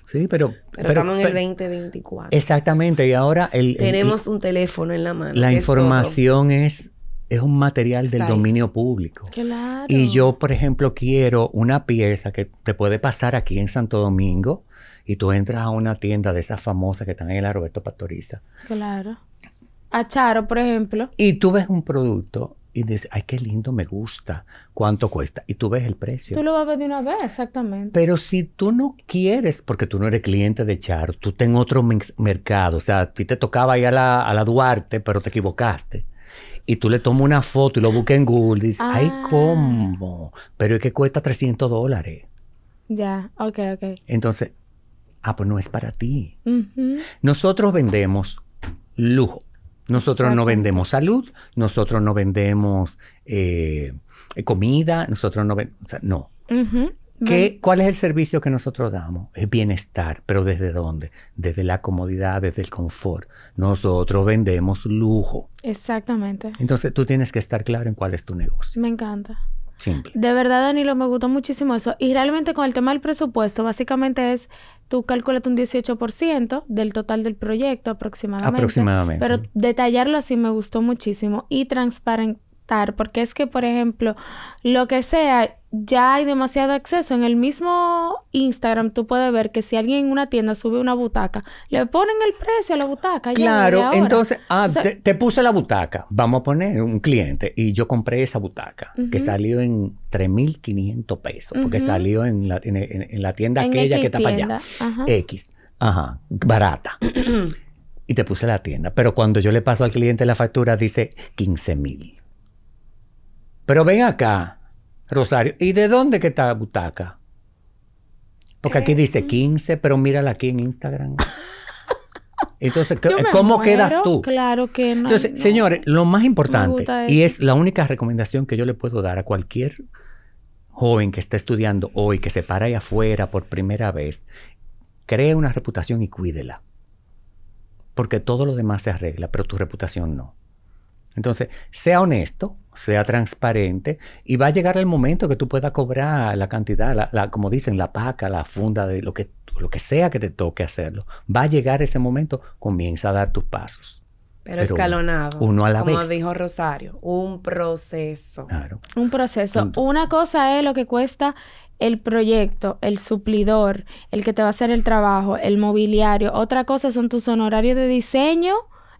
Sí, pero... Pero, estamos en el pero- 2024. Exactamente, y ahora el, el- Tenemos un teléfono en la mano. la es información es, es un material del ahí. dominio público. Claro. Y yo, por ejemplo, quiero una pieza que te puede pasar aquí en Santo Domingo y tú entras a una tienda de esas famosas que están en la Roberto Pastoriza Claro. A Charo, por ejemplo. y tú ves un producto y dices, ay, qué lindo, me gusta, ¿cuánto cuesta? Y tú ves el precio. Tú lo vas a ver de una vez, exactamente. Pero si tú no quieres, porque tú no eres cliente de Charo, tú estás en otro mer- mercado, o sea, a ti te tocaba ir a la, a la Duarte, pero te equivocaste. Y tú le tomas una foto y lo buscas en Google y dices, ay, Ah. ¿cómo? Pero es que cuesta 300 dólares. Ya, ok, ok. Entonces, ah, pues no es para ti. Nosotros vendemos lujo. Nosotros no vendemos salud, nosotros no vendemos eh, comida, nosotros no vendemos, o sea, no. ¿Qué, ¿Cuál es el servicio que nosotros damos? Es bienestar, pero ¿desde dónde? Desde la comodidad, desde el confort. Nosotros vendemos lujo. Exactamente. Entonces tú tienes que estar claro en cuál es tu negocio. Me encanta. Simple. De verdad, Danilo, me gustó muchísimo eso. Y realmente con el tema del presupuesto, básicamente es, tú calculas un 18% del total del proyecto aproximadamente. Aproximadamente. Pero detallarlo así me gustó muchísimo y porque es que, por ejemplo, lo que sea, ya hay demasiado acceso. En el mismo Instagram tú puedes ver que si alguien en una tienda sube una butaca, le ponen el precio a la butaca. Claro, entonces, ah, O sea, te, te puse la butaca. Vamos a poner un cliente y yo compré esa butaca que salió en 3.500 pesos porque salió en la, en, en- en la tienda en aquella X que está para allá. Ajá. X. Ajá, barata. y te puse la tienda. Pero cuando yo le paso al cliente la factura, dice 15 mil. Pero ven acá, Rosario. ¿Y de dónde que está butaca? Porque aquí dice 15, pero mírala aquí en Instagram. Entonces, ¿cómo muero. quedas tú? Claro que no. Entonces, no. señores, lo más importante, y es la única recomendación que yo le puedo dar a cualquier joven que esté estudiando hoy, que se para ahí afuera por primera vez, cree una reputación y cuídela. Porque todo lo demás se arregla, pero tu reputación no. Entonces, sea honesto, sea transparente y va a llegar el momento que tú puedas cobrar la cantidad, la, la- como dicen, la paca, la funda de lo que, lo que sea que te toque hacerlo. Va a llegar ese momento, comienza a dar tus pasos. Pero, Pero escalonado. uno a la como vez. dijo Rosario, un proceso. Claro. Un proceso. Punto. Una cosa es lo que cuesta el proyecto, el suplidor, el que te va a hacer el trabajo, el mobiliario. Otra cosa son tus honorarios de diseño.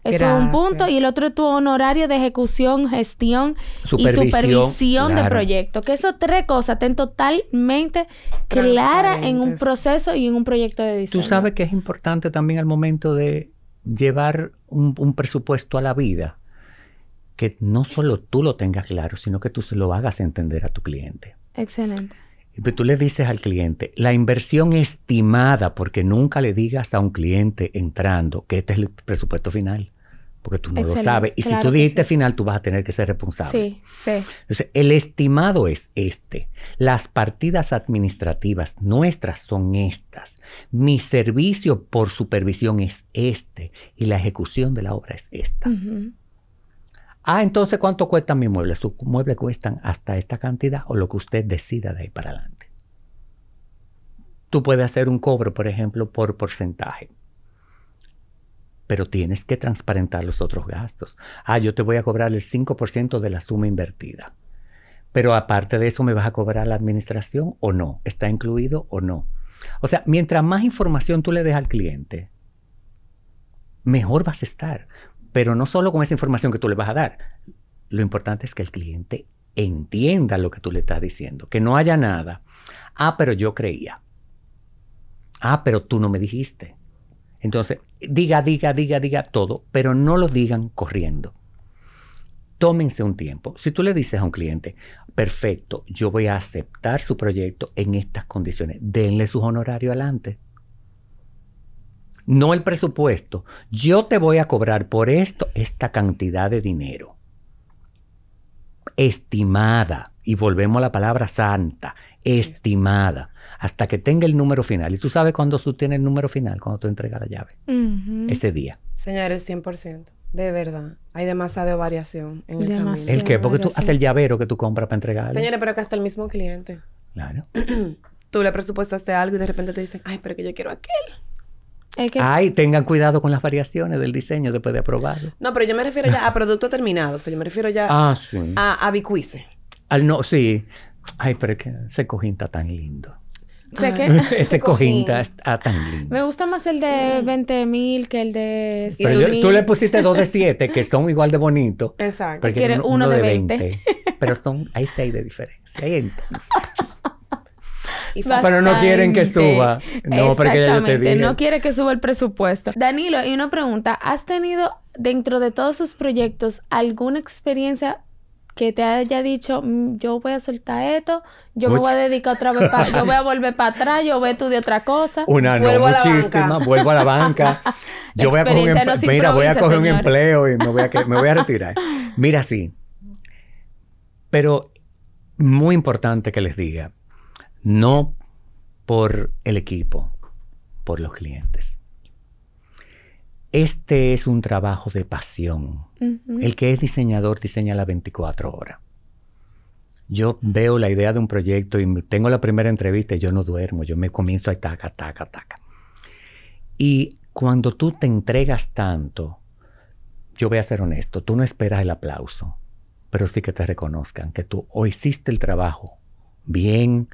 Eso es un punto. Y el otro es tu honorario de ejecución, gestión Supervisión, y supervisión de proyecto. Que esas tres cosas estén totalmente claras en un proceso y en un proyecto de diseño. Tú sabes que es importante también al momento de llevar un, un presupuesto a la vida, que no solo tú lo tengas claro, sino que tú se lo hagas entender a tu cliente. Excelente. Y pues tú le dices al cliente, la inversión estimada, porque nunca le digas a un cliente entrando que este es el presupuesto final, porque tú no lo sabes. Y si tú dijiste sí. final, tú vas a tener que ser responsable. Sí, sí. Entonces, el estimado es este. Las partidas administrativas nuestras son estas. Mi servicio por supervisión es este. Y la ejecución de la obra es esta. Ah, entonces, ¿cuánto cuestan mis muebles? Sus muebles cuestan hasta esta cantidad o lo que usted decida de ahí para adelante. Tú puedes hacer un cobro, por ejemplo, por porcentaje. Pero tienes que transparentar los otros gastos. Ah, yo te voy a cobrar el 5% de la suma invertida. Pero aparte de eso, ¿me vas a cobrar la administración o no? ¿Está incluido o no? O sea, mientras más información tú le des al cliente, mejor vas a estar. Pero no solo con esa información que tú le vas a dar. Lo importante es que el cliente entienda lo que tú le estás diciendo. Que no haya nada. Ah, pero yo creía. Ah, pero tú no me dijiste. Entonces, diga, diga, diga, diga todo, pero no lo digan corriendo. Tómense un tiempo. Si tú le dices a un cliente, perfecto, yo voy a aceptar su proyecto en estas condiciones, denle sus honorarios adelante. No el presupuesto. Yo te voy a cobrar por esto esta cantidad de dinero. Estimada. Y volvemos a la palabra santa. Estimada. Hasta que tenga el número final. Y tú sabes cuándo tú tienes el número final, cuando tú entregas la llave. Ujú. Ese día. Señores, 100%. De verdad. Hay demasiada variación en el Demasiado. camino. ¿El qué? Porque tú, hasta el llavero que tú compras para entregarlo. Señores, pero que hasta el mismo cliente. Claro. Tú le presupuestaste algo y de repente te dicen, ay, pero que yo quiero aquel. Que Ay, tengan cuidado con las variaciones del diseño después de aprobarlo. No, pero yo me refiero ya a producto terminado. O sea, yo me refiero ya Ah, sí. a, a bicuice. Al no, sí. Ay, pero es que ese cojín está tan lindo. o sea que ese cojín está, está tan lindo. me gusta más el de 20 mil que el de Pero 100 yo- mil. tú le pusiste dos de siete que son igual de bonitos. Exacto. Porque quiere uno de 20. Pero son, hay seis de diferencia. Hay. Pero no quieren que suba. No, porque ya yo te Exactamente, dije. no quiere que suba el presupuesto. Danilo, y una pregunta, ¿has tenido dentro de todos sus proyectos alguna experiencia que te haya dicho, "Mm, yo voy a soltar esto, yo me voy a dedicar otra vez, pa- yo voy a volver para atrás, yo voy a estudiar otra cosa? Una no, Vuelvo a la muchísimas. banca. Vuelvo a la banca. Yo voy a coger un no Mira, voy a coger un empleo y me voy a, que- me voy a retirar. Mira, sí. Pero muy importante que les diga, no por el equipo, por los clientes. Este es un trabajo de pasión. El que es diseñador diseña las 24 horas. Yo veo la idea de un proyecto y tengo la primera entrevista y yo no duermo, yo me comienzo a taca, taca, taca. Y cuando tú te entregas tanto, yo voy a ser honesto, tú no esperas el aplauso, pero sí que te reconozcan que tú o hiciste el trabajo bien,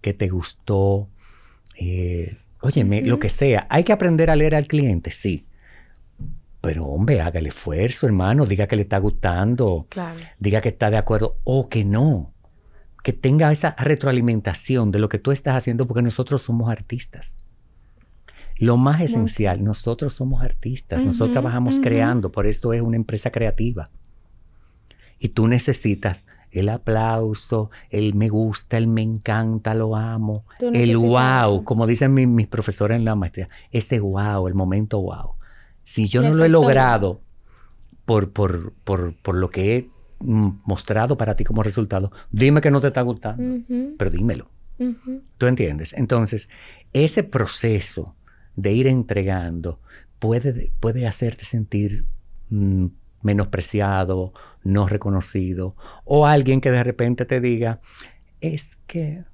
que te gustó, eh, óyeme, lo que sea. Hay que aprender a leer al cliente, sí. Pero hombre, haga el esfuerzo, hermano, diga que le está gustando, Claro. diga que está de acuerdo o que no. Que tenga esa retroalimentación de lo que tú estás haciendo porque nosotros somos artistas. Lo más esencial, nosotros somos artistas, nosotros trabajamos creando, por eso es una empresa creativa. Y tú necesitas el aplauso, el me gusta, el me encanta, lo amo, el wow, eso. como dicen mi- mis profesores en la maestría, ese wow, el momento wow. Si yo no lo he logrado por, por, por, por lo que he mostrado para ti como resultado, dime que no te está gustando, pero dímelo. ¿Tú entiendes? Entonces, ese proceso de ir entregando puede, puede hacerte sentir mm, menospreciado, no reconocido, o alguien que de repente te diga, es que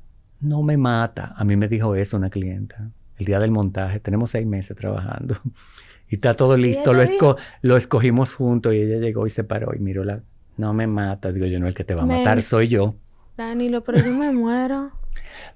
no me mata. A mí me dijo eso una clienta. El día del montaje, tenemos seis meses trabajando y está todo listo. Lo, esco- lo escogimos juntos y ella llegó y se paró y miró la... No me mata, digo yo, no, el que te va a matar Men. soy yo. Danilo, pero yo me muero.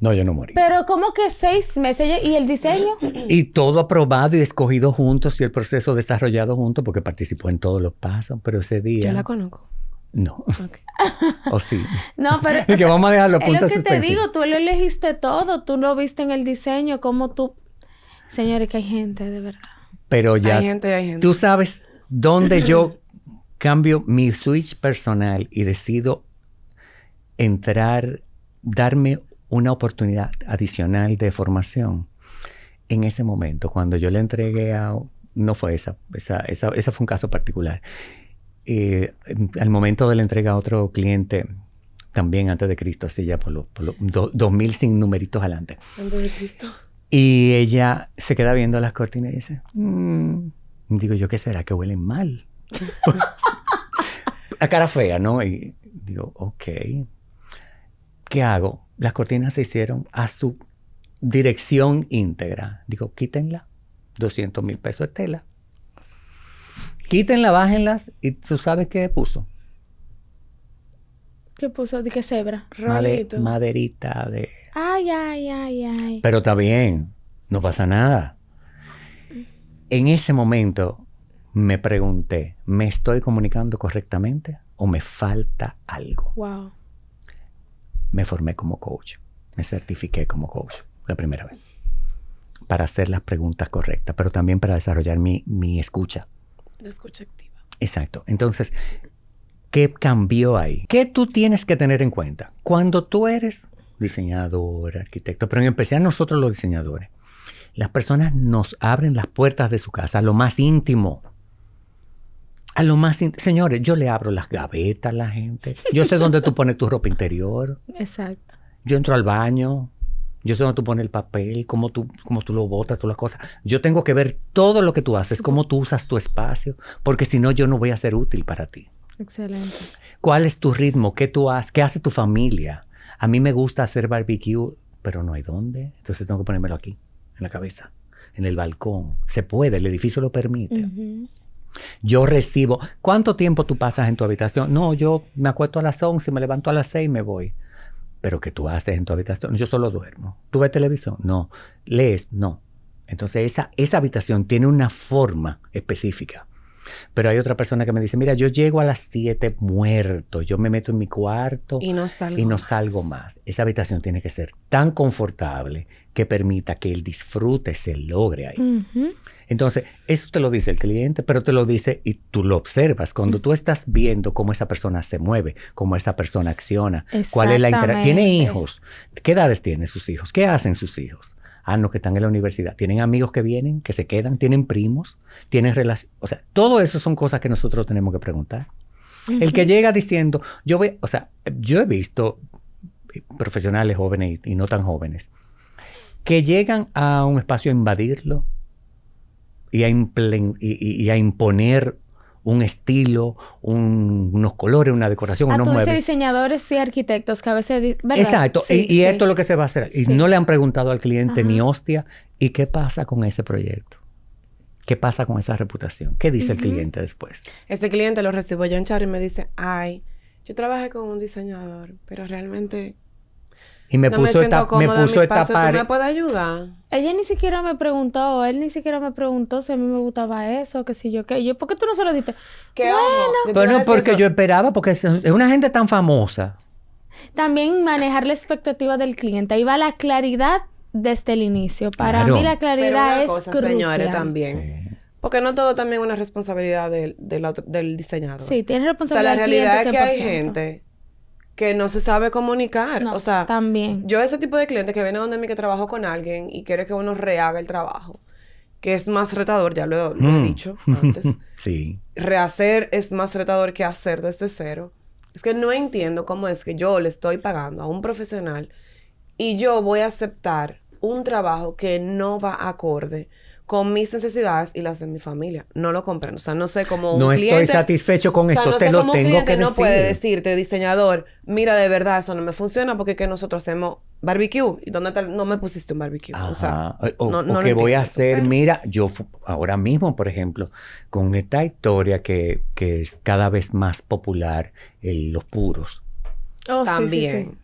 No, yo no morí. Pero ¿cómo que seis meses? ¿Y el diseño? Y todo aprobado y escogido juntos y el proceso desarrollado juntos porque participó en todos los pasos, pero ese día... Yo la conozco. No. Ok. o sí. No, pero... Y que vamos a dejar los Es lo puntos que te digo, tú lo elegiste todo, tú lo viste en el diseño, como tú... Señores, que hay gente, de verdad. Pero ya Hay gente, hay gente. tú sabes dónde yo cambio mi switch personal y decido entrar, darme una oportunidad adicional de formación. En ese momento, cuando yo le entregué a... No fue esa, esa, esa, esa fue un caso particular. Eh, al momento de la entrega a otro cliente, también antes de Cristo, así ya por los lo, do- 2000 sin numeritos adelante. Antes de Cristo. Y ella se queda viendo las cortinas y dice, "Mm". digo yo, ¿qué será? Que huelen mal. La cara fea, ¿no? Y digo, ok. ¿Qué hago? Las cortinas se hicieron a su dirección íntegra. Digo, quítenla. 200 mil pesos de tela. Quítenla, bájenlas. ¿Y tú sabes qué puso? ¿Qué puso? ¿De qué cebra? Made- maderita de... Ay, ay, ay, ay. Pero está bien, no pasa nada. En ese momento me pregunté, ¿me estoy comunicando correctamente o me falta algo? Wow. Me formé como coach, me certifiqué como coach la primera vez para hacer las preguntas correctas, pero también para desarrollar mi, mi escucha. La escucha activa. Exacto. Entonces, ¿qué cambió ahí? ¿Qué tú tienes que tener en cuenta? Cuando tú eres diseñador, arquitecto, pero en especial nosotros los diseñadores, las personas nos abren las puertas de su casa a lo más íntimo. A lo más íntimo. Señores, yo le abro las gavetas a la gente. Yo sé dónde tú pones tu ropa interior. Exacto. Yo entro al baño. Yo sé dónde tú pones el papel, cómo tú, cómo tú lo botas, todas las cosas. Yo tengo que ver todo lo que tú haces, cómo tú usas tu espacio, porque si no, yo no voy a ser útil para ti. Excelente. ¿Cuál es tu ritmo? ¿Qué tú haces? ¿Qué hace tu familia? A mí me gusta hacer barbecue, pero no hay dónde. Entonces tengo que ponérmelo aquí, en la cabeza, en el balcón. Se puede, el edificio lo permite. Yo recibo. ¿Cuánto tiempo tú pasas en tu habitación? No, yo me acuesto a las 11, me levanto a las 6 y me voy. Pero ¿qué tú haces en tu habitación? Yo solo duermo. ¿Tú ves televisión? No. ¿Lees? No. Entonces esa, esa habitación tiene una forma específica. Pero hay otra persona que me dice, mira, yo llego a las 7 muerto, yo me meto en mi cuarto Y no salgo. y no más. salgo más. Esa habitación tiene que ser tan confortable que permita que el disfrute se logre ahí. Entonces, eso te lo dice el cliente, pero te lo dice y tú lo observas. Cuando tú estás viendo cómo esa persona se mueve, cómo esa persona acciona, cuál es la interacción. ¿Tiene hijos? ¿Qué edades tienen sus hijos? ¿Qué hacen sus hijos? Ah, no, que están en la universidad. ¿Tienen amigos que vienen, que se quedan? ¿Tienen primos? ¿Tienen relación? O sea, todo eso son cosas que nosotros tenemos que preguntar. El que llega diciendo, yo voy, o sea, yo he visto profesionales jóvenes y, y no tan jóvenes, que llegan a un espacio a invadirlo y a, y a imponer un estilo, un- unos colores, una decoración, Ah, unos tú muebles. diseñadores y arquitectos que a veces... Exacto, Sí, y, y sí. esto es lo que se va a hacer. Y Sí. no le han preguntado al cliente ni hostia, ¿y qué pasa con ese proyecto? ¿Qué pasa con esa reputación? ¿Qué dice el cliente después? Ese cliente lo recibo yo en Charo y me dice, ay, yo trabajé con un diseñador, pero realmente Y me no me puso siento esta, me puso esta espacio. ¿Tú pared. me puedes ayudar? Ella ni siquiera me preguntó, él ni siquiera me preguntó si a mí me gustaba eso, que si yo qué. Yo, ¿por qué tú no se lo diste? ¿Qué ojo? Bueno, decir porque eso. yo esperaba, porque es, una gente tan famosa. También manejar la expectativa del cliente. Ahí va la claridad desde el inicio. Para Claro. mí la Pero claridad una es cosa, crucial. señores, también. Sí. Porque no todo también es una responsabilidad del, del, otro- del diseñador. Sí, tienes O sea, responsabilidad la del realidad es que hay 100%. gente que no se sabe comunicar. No, o sea, también. yo ese tipo de cliente que viene donde mí que trabajo con alguien y quiere que uno rehaga el trabajo, que es más retador, ya lo, lo he Mm. dicho antes. Sí. Rehacer es más retador que hacer desde cero. Es que no entiendo cómo es que yo le estoy pagando a un profesional y yo voy a aceptar un trabajo que no va acorde con mis necesidades y las de mi familia. No lo comprendo. O sea, no sé cómo un No estoy cliente... satisfecho con O sea, esto, no te sé lo cómo un tengo cliente que no decir. puede decirte, diseñador, mira, de verdad, eso no me funciona porque es que nosotros hacemos barbecue. ¿Y dónde el- No me pusiste un barbecue. O sea. O, no, o no lo que voy a hacer, pero- mira, yo ahora mismo, por ejemplo, con esta historia que, que es cada vez más popular, el- los puros, Oh, sí, sí, También. sí.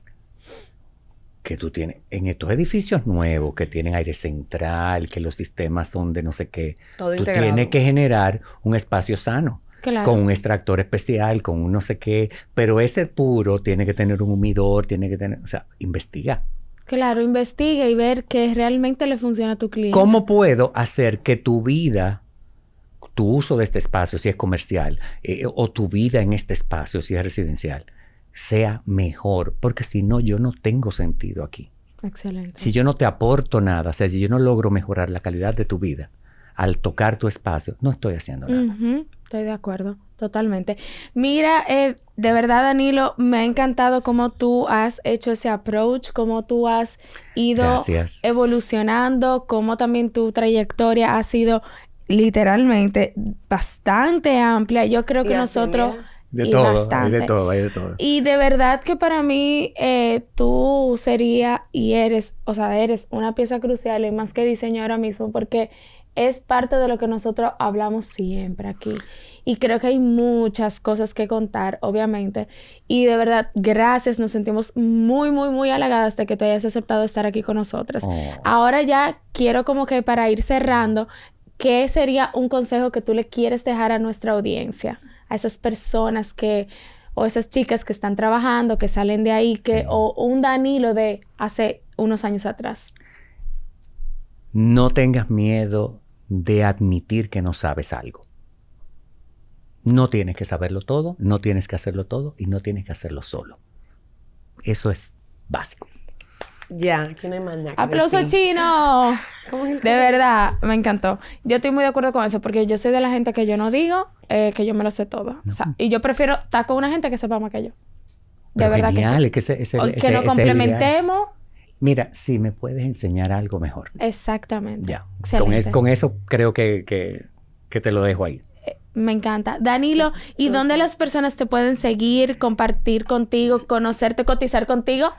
Que tú tienes en estos edificios nuevos que tienen aire central, que los sistemas son de no sé qué, Todo tú integrado. tienes que generar un espacio sano. Claro. Con un extractor especial, con un no sé qué, pero ese puro tiene que tener un humidor, tiene que tener, o sea, investiga. Claro, investiga y ver que realmente le funciona a tu cliente. ¿Cómo puedo hacer que tu vida, tu uso de este espacio, si es comercial, eh, o tu vida en este espacio, si es residencial, sea mejor? Porque si no, yo no tengo sentido aquí. Excelente. Si yo no te aporto nada, o sea, si yo no logro mejorar la calidad de tu vida al tocar tu espacio, no estoy haciendo nada. Estoy de acuerdo, totalmente. Mira, eh, de verdad, Danilo, me ha encantado cómo tú has hecho ese approach, cómo tú has ido Gracias. evolucionando, cómo también tu trayectoria ha sido literalmente bastante amplia. Yo creo que nosotros... mira. De y todo, hay bastante. de todo, hay de todo. Y de verdad que para mí eh, tú sería y eres, o sea, eres una pieza crucial y más que diseño ahora mismo porque es parte de lo que nosotros hablamos siempre aquí. Y creo que hay muchas cosas que contar, obviamente. Y de verdad, gracias, nos sentimos muy, muy, muy halagadas de que tú hayas aceptado estar aquí con nosotras. Oh. Ahora ya quiero como que para ir cerrando, ¿qué sería un consejo que tú le quieres dejar a nuestra audiencia? A esas personas que, o esas chicas que están trabajando, que salen de ahí, que, o un Danilo de hace unos años atrás. No tengas miedo de admitir que no sabes algo. No tienes que saberlo todo, no tienes que hacerlo todo y no tienes que hacerlo solo. Eso es básico. Ya, aquí no hay más nada. que ¡Aplauso decir. chino! ¿Cómo es De verdad, me encantó. Yo estoy muy de acuerdo con eso, porque yo soy de la gente que yo no digo eh, que yo me lo sé todo. O sea, y yo prefiero estar con una gente que sepa más que yo. De Pero verdad genial, que es que ese- ese- sí. O ese- que nos es complementemos. Mira, si me puedes enseñar algo mejor. Exactamente. Ya. Con, es- eso creo que, que- que te lo dejo ahí. Me encanta. Danilo, ¿y dónde las personas te pueden seguir, compartir contigo, conocerte, cotizar contigo?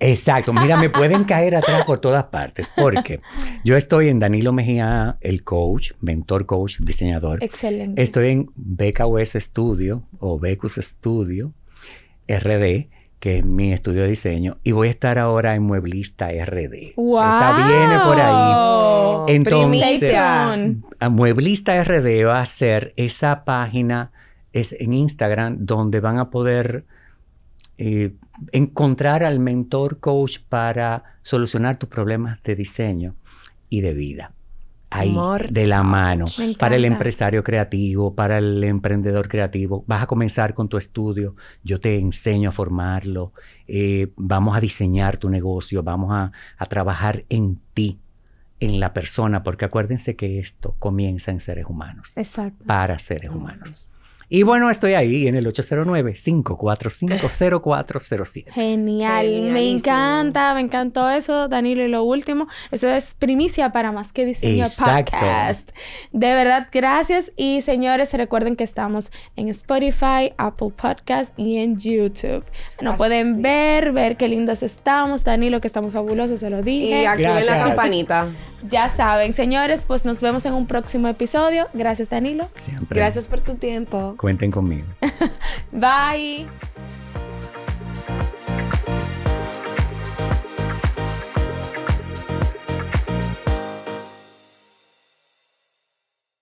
Exacto. Mira, me pueden caer atrás por todas partes. Porque yo estoy en Danilo Mejía, el coach, mentor coach, diseñador. Excelente. Estoy en BKUS Studio o Becus Studio RD, que es mi estudio de diseño. Y voy a estar ahora en Mueblista RD. ¡Wow! Esa viene por ahí. Entonces, a Mueblista RD va a ser esa página es en Instagram donde van a poder eh, encontrar al mentor coach para solucionar tus problemas de diseño y de vida. Ahí, Amor. de la mano. Para el empresario creativo, para el emprendedor creativo. Vas a comenzar con tu estudio. Yo te enseño a formarlo. eh, vamos a diseñar tu negocio. Vamos a, a trabajar en ti, en la persona, porque acuérdense que esto comienza en seres humanos, Exacto. para seres humanos. Y bueno, estoy ahí en el 809-545-0407. Genial, me encanta, me encantó eso, Danilo. Y lo último, eso es primicia para más que diseño Exacto. podcast. De verdad, gracias. Y señores, recuerden que estamos en Spotify, Apple Podcast y en YouTube. Nos Así pueden ver, ver qué lindos estamos. Danilo, que estamos fabulosos, se lo Y dije. activen la campanita. Ya saben, señores, pues nos vemos en un próximo episodio. Gracias, Danilo. Siempre. Gracias por tu tiempo. Cuenten conmigo. Bye.